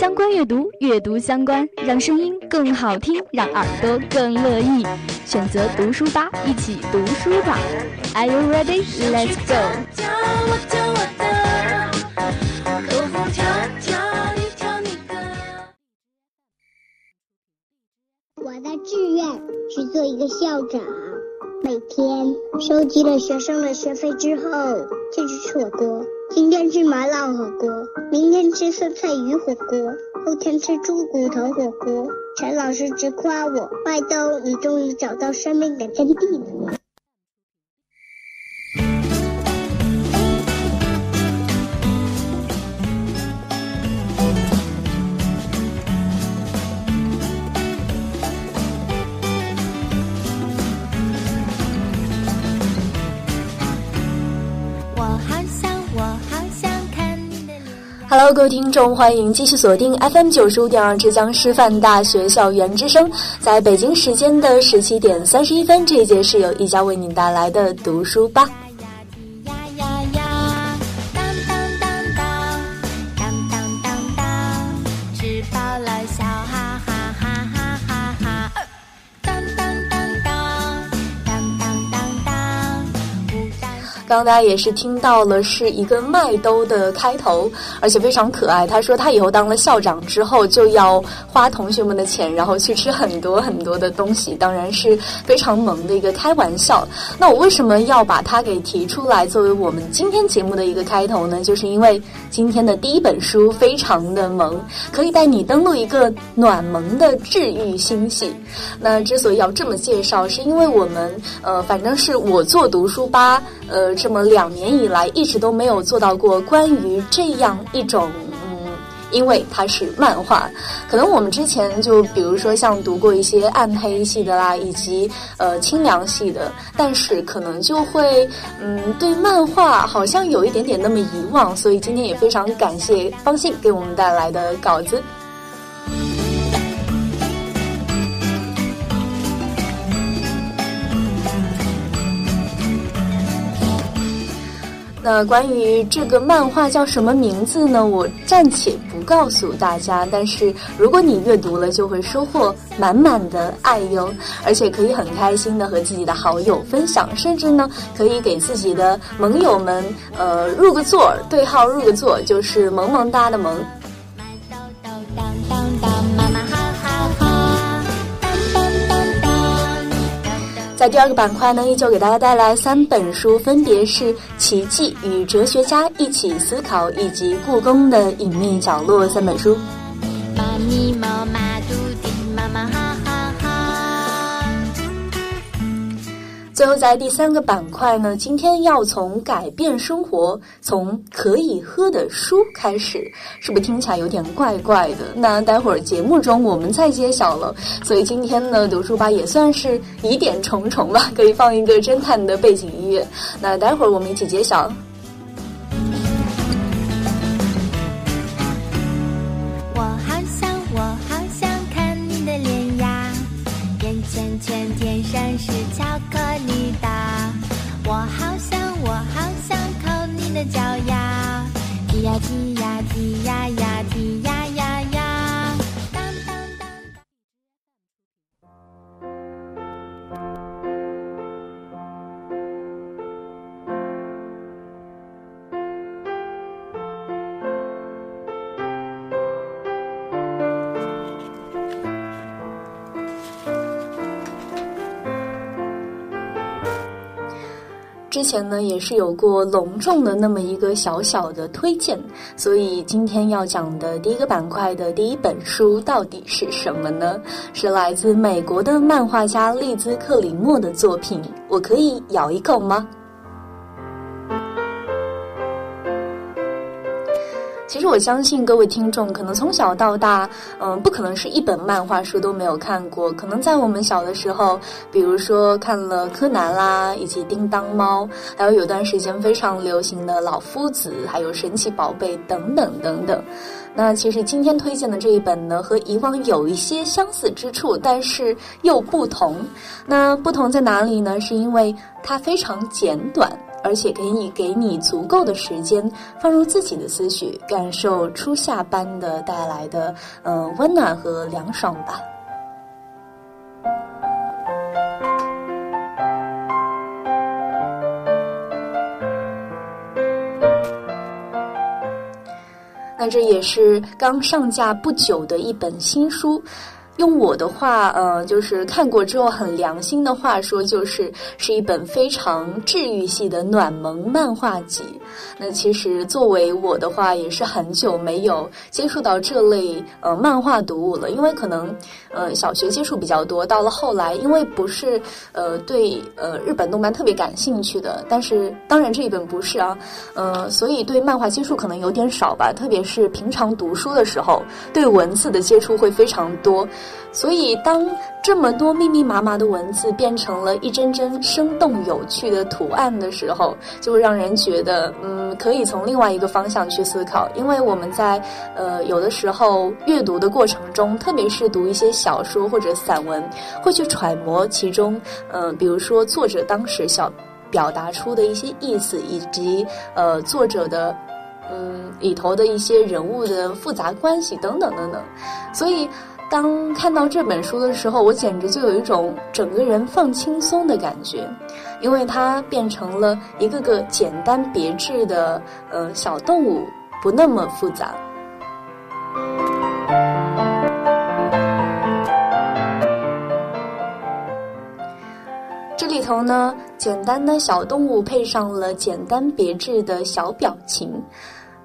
相关阅读，阅读相关，让声音更好听，让耳朵更乐意。选择读书吧，一起读书吧。Are you ready? Let's go. 我的志愿是做一个校长。每天收集了学生的学费之后，就去吃火锅。今天吃麻辣火锅，明天吃酸菜鱼火锅，后天吃猪骨头火锅。陈老师直夸我：“麦兜，你终于找到生命的真谛了。”Hello，各位听众，欢迎继续锁定 FM 九十五点二浙江师范大学校园之声，在北京时间的十七点三十一分，这一节是由一家为您带来的读书吧。刚刚大家也是听到了，是一个麦兜的开头，而且非常可爱。他说他以后当了校长之后，就要花同学们的钱，然后去吃很多很多的东西，当然是非常萌的一个开玩笑。那我为什么要把它给提出来作为我们今天节目的一个开头呢？就是因为今天的第一本书非常的萌，可以带你登录一个暖萌的治愈星系。那之所以要这么介绍，是因为我们呃，反正是我做读书吧，呃。这么两年以来，一直都没有做到过关于这样一种，嗯，因为它是漫画，可能我们之前就比如说像读过一些暗黑系的啦，以及呃清凉系的，但是可能就会，嗯，对漫画好像有一点点那么遗忘，所以今天也非常感谢方信给我们带来的稿子。那关于这个漫画叫什么名字呢？我暂且不告诉大家。但是如果你阅读了，就会收获满满的爱哟，而且可以很开心的和自己的好友分享，甚至呢可以给自己的盟友们呃入个座，对号入个座，就是萌萌哒的萌。在第二个板块呢，依旧给大家带来三本书，分别是《奇迹与哲学家一起思考》以及《故宫的隐秘角落》三本书。最后，在第三个板块呢，今天要从改变生活，从可以喝的书开始，是不是听起来有点怪怪的？那待会儿节目中我们再揭晓了。所以今天呢，读书吧也算是疑点重重吧，可以放一个侦探的背景音乐。那待会儿我们一起揭晓。脚丫踢呀踢呀踢呀呀踢之前呢，也是有过隆重的那么一个小小的推荐，所以今天要讲的第一个板块的第一本书到底是什么呢？是来自美国的漫画家利兹克里莫的作品。我可以咬一口吗？其实我相信各位听众可能从小到大，嗯，不可能是一本漫画书都没有看过。可能在我们小的时候，比如说看了柯南啦，以及叮当猫，还有有段时间非常流行的老夫子，还有神奇宝贝等等等等。那其实今天推荐的这一本呢，和以往有一些相似之处，但是又不同。那不同在哪里呢？是因为它非常简短。而且可以给你足够的时间放入自己的思绪，感受初夏般的带来的呃温暖和凉爽吧。那这也是刚上架不久的一本新书。用我的话，呃，就是看过之后很良心的话说，就是是一本非常治愈系的暖萌漫画集。那其实作为我的话，也是很久没有接触到这类呃漫画读物了，因为可能呃小学接触比较多，到了后来，因为不是呃对呃日本动漫特别感兴趣的，但是当然这一本不是啊，呃，所以对漫画接触可能有点少吧，特别是平常读书的时候，对文字的接触会非常多。所以，当这么多密密麻麻的文字变成了一帧帧生动有趣的图案的时候，就会让人觉得，嗯，可以从另外一个方向去思考。因为我们在呃有的时候阅读的过程中，特别是读一些小说或者散文，会去揣摩其中，呃，比如说作者当时想表达出的一些意思，以及呃作者的嗯里头的一些人物的复杂关系等等等等，所以。当看到这本书的时候，我简直就有一种整个人放轻松的感觉，因为它变成了一个个简单别致的呃小动物，不那么复杂。这里头呢，简单的小动物配上了简单别致的小表情，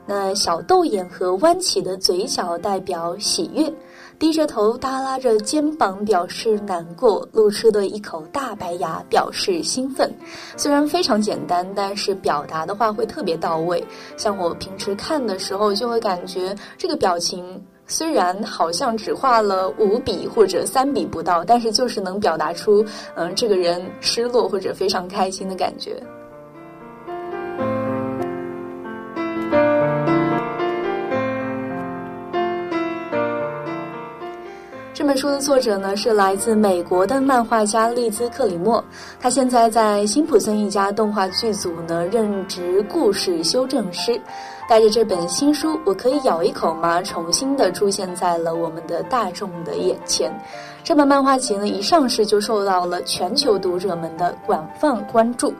那小豆眼和弯起的嘴角代表喜悦。低着头，耷拉着肩膀，表示难过；露出的一口大白牙，表示兴奋。虽然非常简单，但是表达的话会特别到位。像我平时看的时候，就会感觉这个表情虽然好像只画了五笔或者三笔不到，但是就是能表达出，嗯，这个人失落或者非常开心的感觉。书的作者呢是来自美国的漫画家利兹克里莫，他现在在辛普森一家动画剧组呢任职故事修正师，带着这本新书《我可以咬一口吗》重新的出现在了我们的大众的眼前。这本漫画集呢一上市就受到了全球读者们的广泛关注。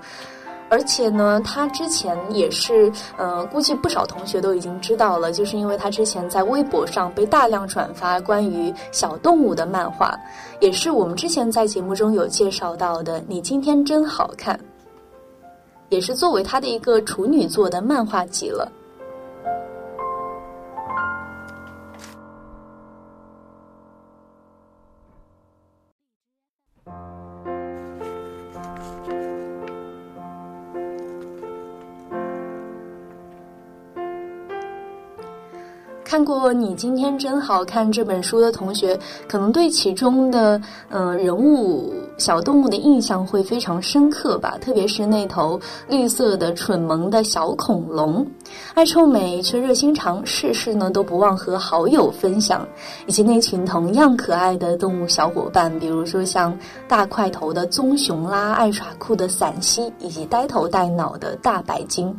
而且呢，他之前也是，呃，估计不少同学都已经知道了，就是因为他之前在微博上被大量转发关于小动物的漫画，也是我们之前在节目中有介绍到的。你今天真好看，也是作为他的一个处女作的漫画集了。过《你今天真好看》这本书的同学，可能对其中的嗯人物小动物的印象会非常深刻吧。特别是那头绿色的蠢萌的小恐龙，爱臭美却热心肠，事事呢都不忘和好友分享。以及那群同样可爱的动物小伙伴，比如说像大块头的棕熊啦，爱耍酷的伞蜥，以及呆头呆脑的大白鲸。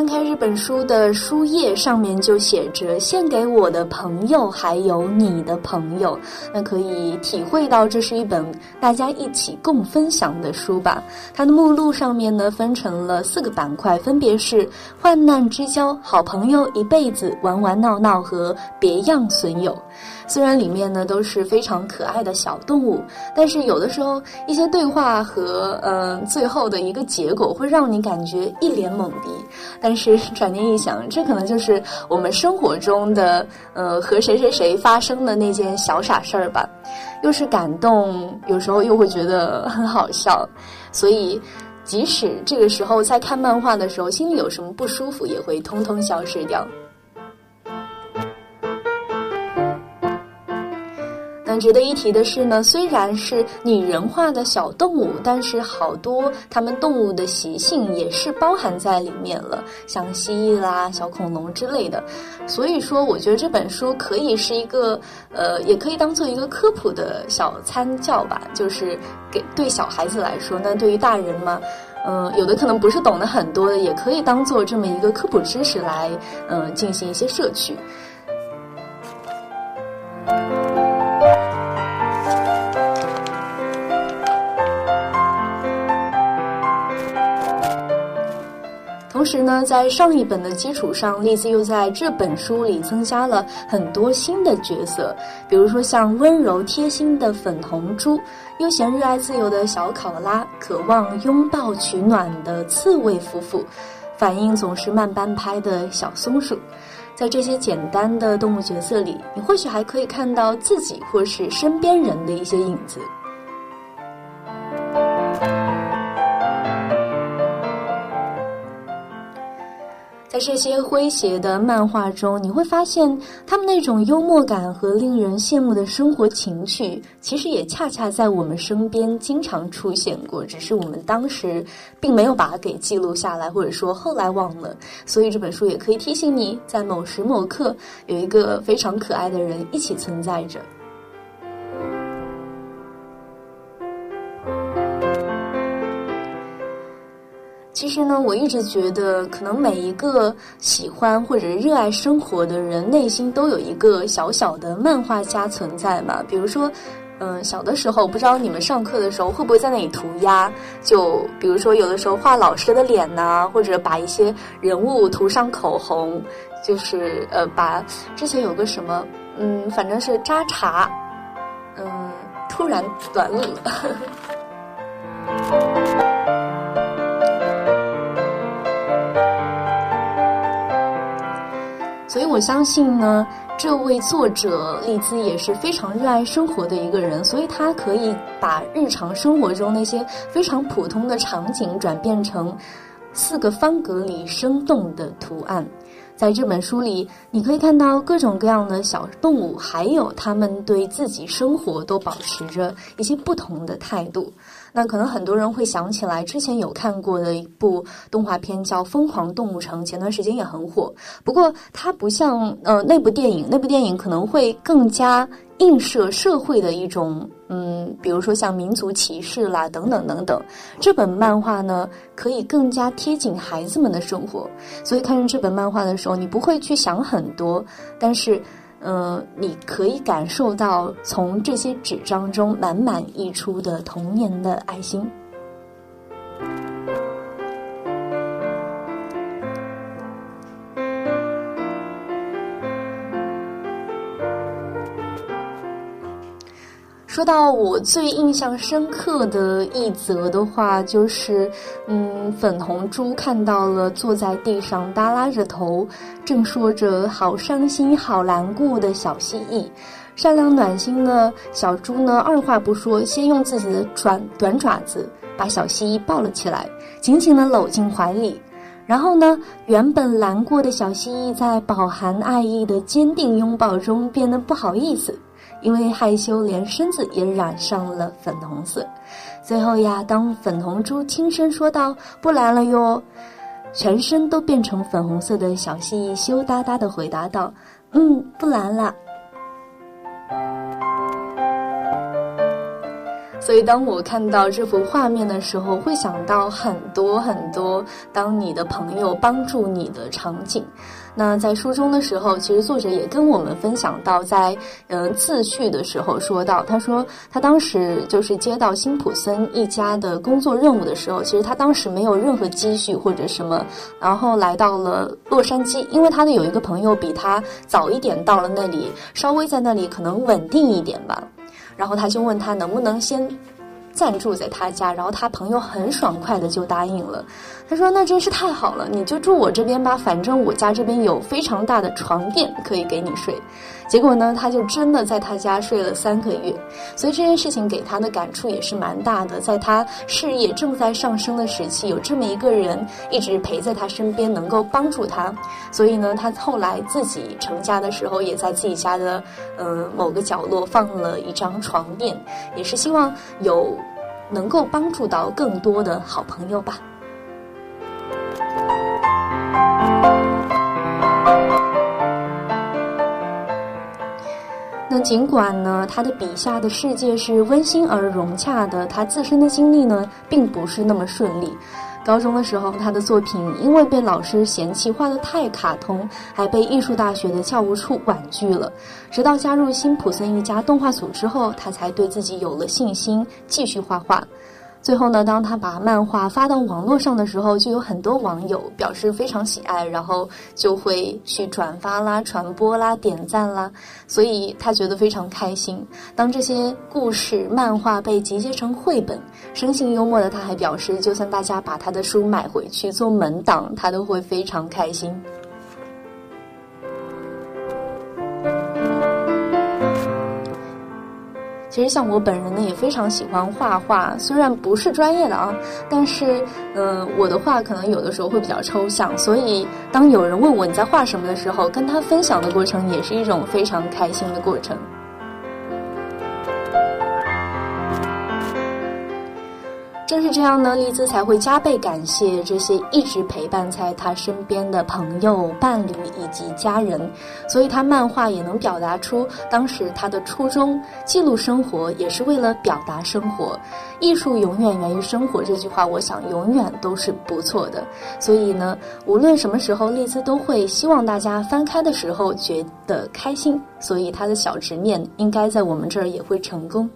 翻开这本书的书页，上面就写着“献给我的朋友，还有你的朋友”，那可以体会到这是一本大家一起共分享的书吧。它的目录上面呢，分成了四个板块，分别是“患难之交”“好朋友一辈子”“玩玩闹闹”和“别样损友”。虽然里面呢都是非常可爱的小动物，但是有的时候一些对话和嗯最后的一个结果会让你感觉一脸懵逼。但但是转念一想，这可能就是我们生活中的呃和谁谁谁发生的那件小傻事儿吧，又是感动，有时候又会觉得很好笑，所以即使这个时候在看漫画的时候，心里有什么不舒服，也会通通消失掉。那值得一提的是呢，虽然是拟人化的小动物，但是好多它们动物的习性也是包含在里面了，像蜥蜴啦、小恐龙之类的。所以说，我觉得这本书可以是一个，呃，也可以当做一个科普的小参教吧。就是给对小孩子来说，那对于大人嘛，嗯，有的可能不是懂得很多的，也可以当做这么一个科普知识来，嗯，进行一些摄取。同时呢，在上一本的基础上，栗子又在这本书里增加了很多新的角色，比如说像温柔贴心的粉红猪、悠闲热爱自由的小考拉、渴望拥抱取暖的刺猬夫妇、反应总是慢半拍的小松鼠。在这些简单的动物角色里，你或许还可以看到自己或是身边人的一些影子。这些诙谐的漫画中，你会发现他们那种幽默感和令人羡慕的生活情趣，其实也恰恰在我们身边经常出现过，只是我们当时并没有把它给记录下来，或者说后来忘了。所以这本书也可以提醒你，在某时某刻有一个非常可爱的人一起存在着。其实呢，我一直觉得，可能每一个喜欢或者热爱生活的人，内心都有一个小小的漫画家存在嘛。比如说，嗯，小的时候，不知道你们上课的时候会不会在那里涂鸦？就比如说，有的时候画老师的脸呐，或者把一些人物涂上口红，就是呃，把之前有个什么，嗯，反正是扎茶，嗯，突然短路了。所以我相信呢，这位作者丽兹也是非常热爱生活的一个人，所以他可以把日常生活中那些非常普通的场景转变成四个方格里生动的图案。在这本书里，你可以看到各种各样的小动物，还有他们对自己生活都保持着一些不同的态度。那可能很多人会想起来，之前有看过的一部动画片叫《疯狂动物城》，前段时间也很火。不过它不像呃那部电影，那部电影可能会更加映射社会的一种嗯，比如说像民族歧视啦等等等等。这本漫画呢，可以更加贴近孩子们的生活，所以看着这本漫画的时候，你不会去想很多，但是。呃，你可以感受到从这些纸张中满满溢出的童年的爱心。说到我最印象深刻的一则的话，就是，嗯，粉红猪看到了坐在地上耷拉着头，正说着“好伤心、好难过”的小蜥蜴，善良暖心的小猪呢，二话不说，先用自己的爪短爪子把小蜥蜴抱了起来，紧紧地搂进怀里。然后呢，原本难过的小蜥蜴在饱含爱意的坚定拥抱中变得不好意思。因为害羞，连身子也染上了粉红色。最后呀，当粉红猪轻声说道：“不来了哟”，全身都变成粉红色的小蜥蜴羞答答的回答道：“嗯，不来了。”所以，当我看到这幅画面的时候，会想到很多很多当你的朋友帮助你的场景。那在书中的时候，其实作者也跟我们分享到，在嗯自序的时候说到，他说他当时就是接到辛普森一家的工作任务的时候，其实他当时没有任何积蓄或者什么，然后来到了洛杉矶，因为他的有一个朋友比他早一点到了那里，稍微在那里可能稳定一点吧，然后他就问他能不能先。暂住在他家，然后他朋友很爽快的就答应了。他说：“那真是太好了，你就住我这边吧，反正我家这边有非常大的床垫可以给你睡。”结果呢，他就真的在他家睡了三个月。所以这件事情给他的感触也是蛮大的。在他事业正在上升的时期，有这么一个人一直陪在他身边，能够帮助他。所以呢，他后来自己成家的时候，也在自己家的呃某个角落放了一张床垫，也是希望有能够帮助到更多的好朋友吧。那尽管呢，他的笔下的世界是温馨而融洽的，他自身的经历呢，并不是那么顺利。高中的时候，他的作品因为被老师嫌弃画得太卡通，还被艺术大学的教务处婉拒了。直到加入辛普森一家动画组之后，他才对自己有了信心，继续画画。最后呢，当他把漫画发到网络上的时候，就有很多网友表示非常喜爱，然后就会去转发啦、传播啦、点赞啦，所以他觉得非常开心。当这些故事漫画被集结成绘本，生性幽默的他还表示，就算大家把他的书买回去做门档，他都会非常开心。其实像我本人呢，也非常喜欢画画，虽然不是专业的啊，但是，嗯，我的画可能有的时候会比较抽象，所以当有人问我你在画什么的时候，跟他分享的过程也是一种非常开心的过程。正是这样呢，丽兹才会加倍感谢这些一直陪伴在她身边的朋友、伴侣以及家人，所以她漫画也能表达出当时她的初衷：记录生活，也是为了表达生活。艺术永远源于生活，这句话我想永远都是不错的。所以呢，无论什么时候，丽兹都会希望大家翻开的时候觉得开心。所以她的小执念应该在我们这儿也会成功。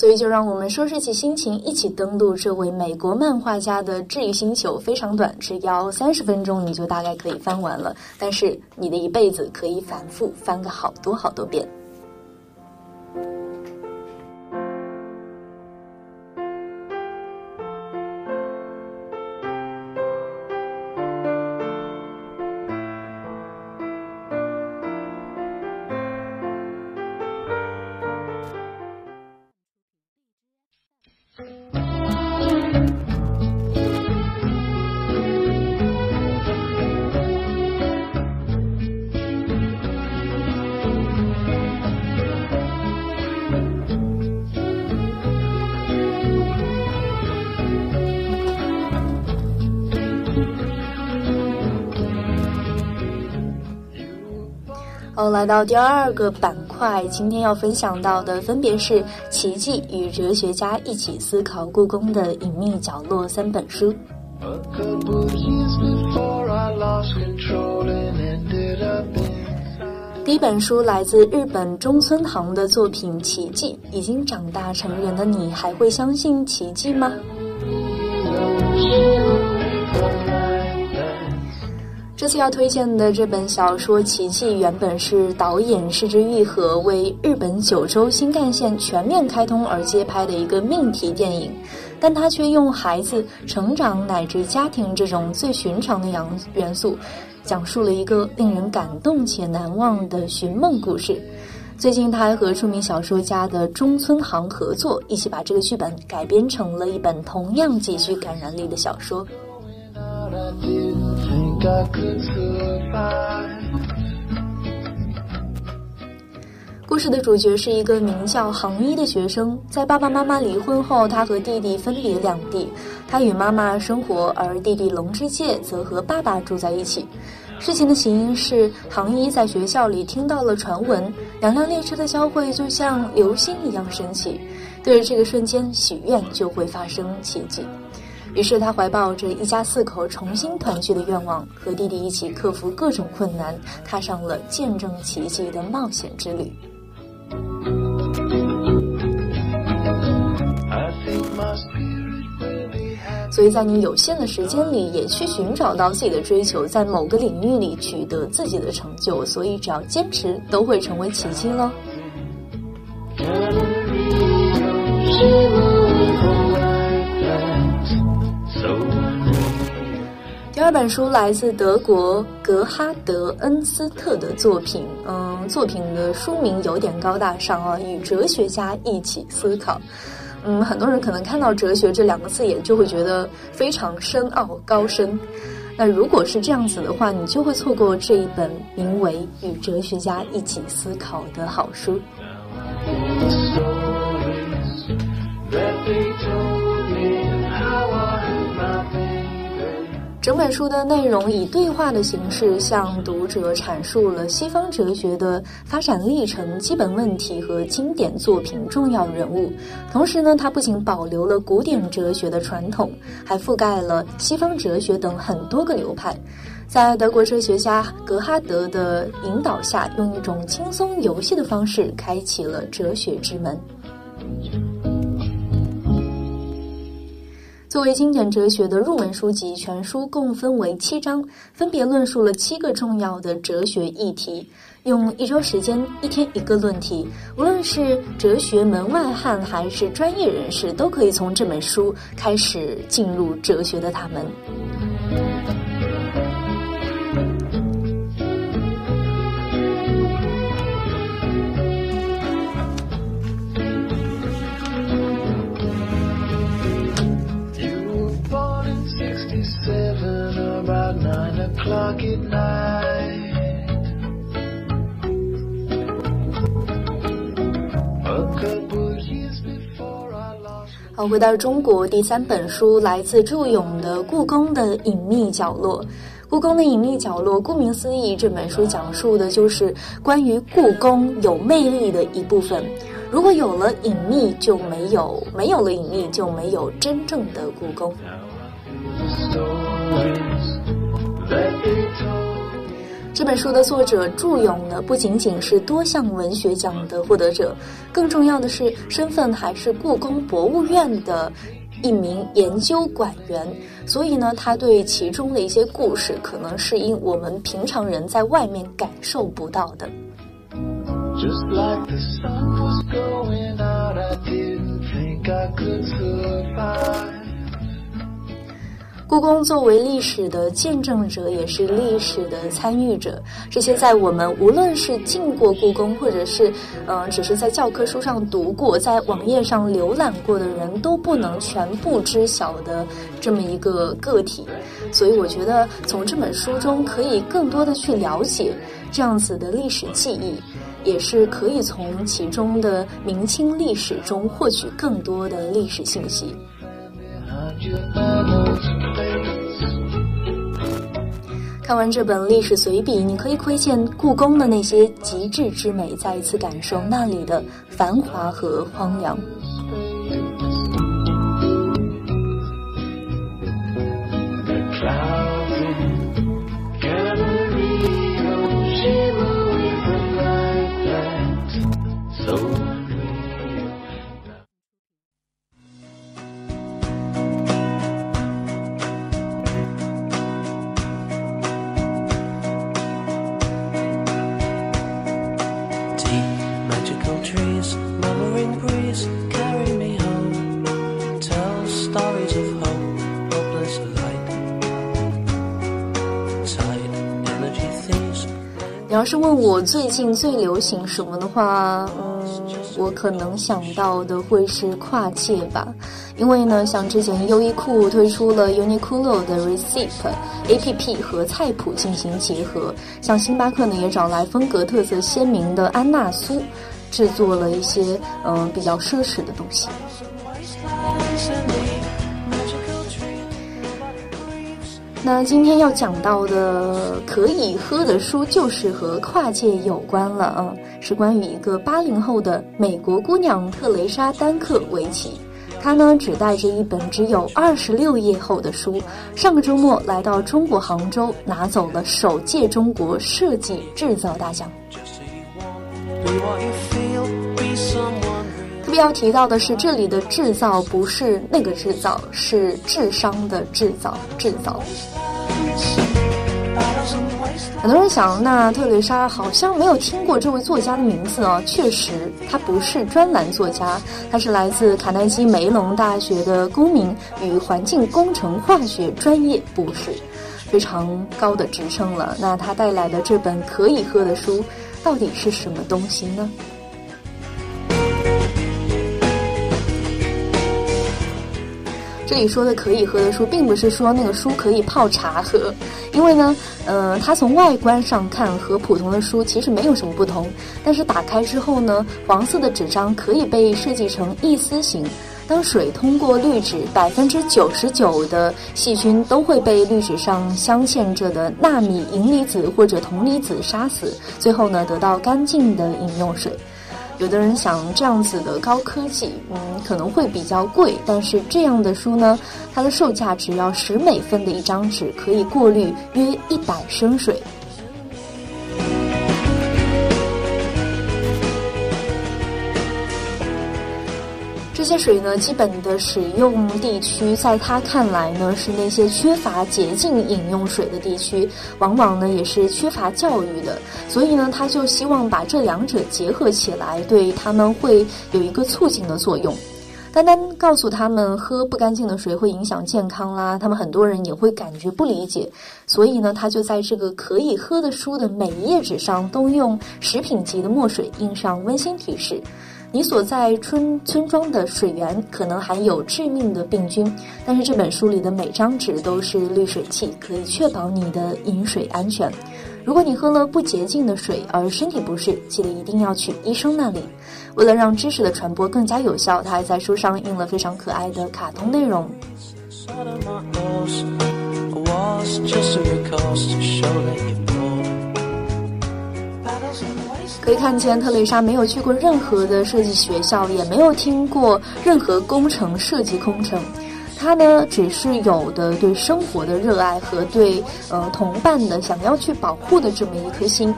所以，就让我们收拾起心情，一起登录这位美国漫画家的治愈星球。非常短，只要三十分钟，你就大概可以翻完了。但是，你的一辈子可以反复翻个好多好多遍。好，来到第二个板块，今天要分享到的分别是《奇迹与哲学家一起思考故宫的隐秘角落》三本书。第一本书来自日本中村航的作品《奇迹》，已经长大成人的你还会相信奇迹吗？这次要推荐的这本小说《奇迹》，原本是导演市之愈合为日本九州新干线全面开通而接拍的一个命题电影，但他却用孩子成长乃至家庭这种最寻常的元元素，讲述了一个令人感动且难忘的寻梦故事。最近，他还和著名小说家的中村航合作，一起把这个剧本改编成了一本同样极具感染力的小说。故事的主角是一个名叫航一的学生，在爸爸妈妈离婚后，他和弟弟分别两地。他与妈妈生活，而弟弟龙之介则和爸爸住在一起。事情的起因是航一在学校里听到了传闻，两辆列车的交汇就像流星一样神奇，对着这个瞬间许愿就会发生奇迹。于是他怀抱着一家四口重新团聚的愿望，和弟弟一起克服各种困难，踏上了见证奇迹的冒险之旅。所以在你有限的时间里，也去寻找到自己的追求，在某个领域里取得自己的成就。所以只要坚持，都会成为奇迹喽。这本书来自德国格哈德恩斯特的作品，嗯，作品的书名有点高大上啊，与哲学家一起思考。嗯，很多人可能看到“哲学”这两个字眼，就会觉得非常深奥高深。那如果是这样子的话，你就会错过这一本名为《与哲学家一起思考》的好书。整本书的内容以对话的形式向读者阐述了西方哲学的发展历程、基本问题和经典作品重要人物。同时呢，它不仅保留了古典哲学的传统，还覆盖了西方哲学等很多个流派。在德国哲学家格哈德的引导下，用一种轻松游戏的方式，开启了哲学之门。作为经典哲学的入门书籍，全书共分为七章，分别论述了七个重要的哲学议题。用一周时间，一天一个论题，无论是哲学门外汉还是专业人士，都可以从这本书开始进入哲学的大门。好，回到中国，第三本书来自祝勇的《故宫的隐秘角落》。故宫的隐秘角落，顾名思义，这本书讲述的就是关于故宫有魅力的一部分。如果有了隐秘，就没有；没有了隐秘，就没有真正的故宫。这本书的作者祝勇呢，不仅仅是多项文学奖的获得者，更重要的是身份还是故宫博物院的一名研究馆员。所以呢，他对其中的一些故事，可能是因我们平常人在外面感受不到的。故宫作为历史的见证者，也是历史的参与者。这些在我们无论是进过故宫，或者是嗯，只是在教科书上读过，在网页上浏览过的人，都不能全部知晓的这么一个个体。所以，我觉得从这本书中可以更多的去了解这样子的历史记忆，也是可以从其中的明清历史中获取更多的历史信息。看完这本历史随笔，你可以窥见故宫的那些极致之美，再一次感受那里的繁华和荒凉。是问我最近最流行什么的话，嗯，我可能想到的会是跨界吧，因为呢，像之前优衣库推出了 Uniqlo 的 Receipt APP 和菜谱进行结合，像星巴克呢也找来风格特色鲜明的安娜苏，制作了一些嗯比较奢侈的东西。那今天要讲到的可以喝的书，就是和跨界有关了啊，是关于一个八零后的美国姑娘特蕾莎·丹克维奇。她呢，只带着一本只有二十六页厚的书，上个周末来到中国杭州，拿走了首届中国设计制造大奖。特别要提到的是，这里的制造不是那个制造，是智商的制造，制造。很多人想，那特蕾莎好像没有听过这位作家的名字哦。确实，他不是专栏作家，他是来自卡耐基梅隆大学的公民与环境工程化学专业博士，非常高的职称了。那他带来的这本可以喝的书，到底是什么东西呢？这里说的可以喝的书，并不是说那个书可以泡茶喝，因为呢，呃，它从外观上看和普通的书其实没有什么不同。但是打开之后呢，黄色的纸张可以被设计成一丝形，当水通过滤纸，百分之九十九的细菌都会被滤纸上镶嵌着的纳米银离子或者铜离子杀死，最后呢，得到干净的饮用水。有的人想这样子的高科技，嗯，可能会比较贵，但是这样的书呢，它的售价只要十美分的一张纸，可以过滤约一百升水。这些水呢，基本的使用地区，在他看来呢，是那些缺乏洁净饮用水的地区，往往呢也是缺乏教育的。所以呢，他就希望把这两者结合起来，对他们会有一个促进的作用。单单告诉他们喝不干净的水会影响健康啦，他们很多人也会感觉不理解。所以呢，他就在这个可以喝的书的每一页纸上，都用食品级的墨水印上温馨提示。你所在村村庄的水源可能含有致命的病菌，但是这本书里的每张纸都是滤水器，可以确保你的饮水安全。如果你喝了不洁净的水而身体不适，记得一定要去医生那里。为了让知识的传播更加有效，他还在书上印了非常可爱的卡通内容。可以看见，特蕾莎没有去过任何的设计学校，也没有听过任何工程设计工程。她呢，只是有的对生活的热爱和对呃同伴的想要去保护的这么一颗心，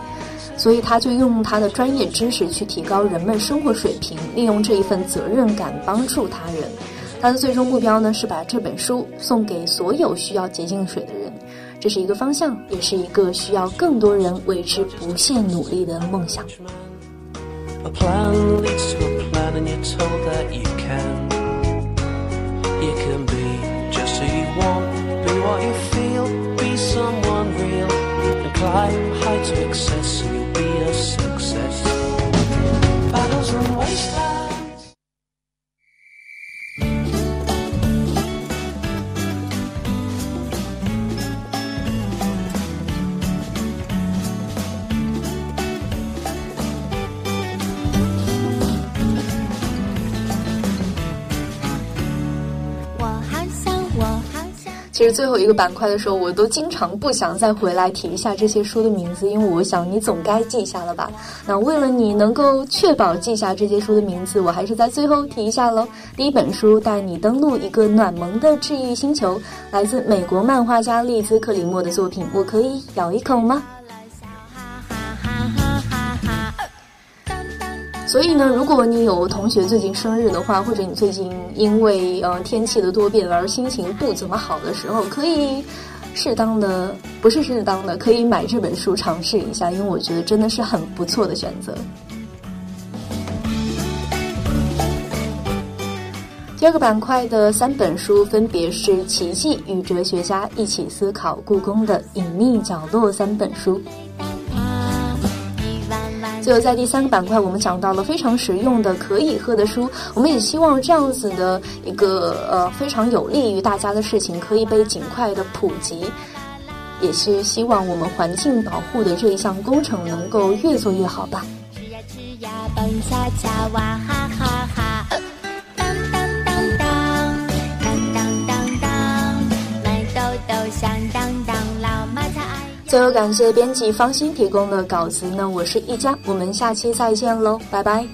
所以她就用她的专业知识去提高人们生活水平，利用这一份责任感帮助他人。她的最终目标呢，是把这本书送给所有需要洁净水的人。这是一个方向，也是一个需要更多人为之不懈努力的梦想。其实最后一个板块的时候，我都经常不想再回来提一下这些书的名字，因为我想你总该记下了吧。那为了你能够确保记下这些书的名字，我还是在最后提一下喽。第一本书带你登陆一个暖萌的治愈星球，来自美国漫画家利兹克里莫的作品，我可以咬一口吗？所以呢，如果你有同学最近生日的话，或者你最近因为呃天气的多变而心情不怎么好的时候，可以适当的不是适当的，可以买这本书尝试一下，因为我觉得真的是很不错的选择。第二个板块的三本书分别是《奇迹与哲学家一起思考故宫的隐秘角落》三本书。最后，在第三个板块，我们讲到了非常实用的可以喝的书。我们也希望这样子的一个呃非常有利于大家的事情，可以被尽快的普及。也是希望我们环境保护的这一项工程能够越做越好吧。吃呀吃呀，蹦恰恰，哇哈！最后，感谢编辑方心提供的稿子。那我是一佳，我们下期再见喽，拜拜。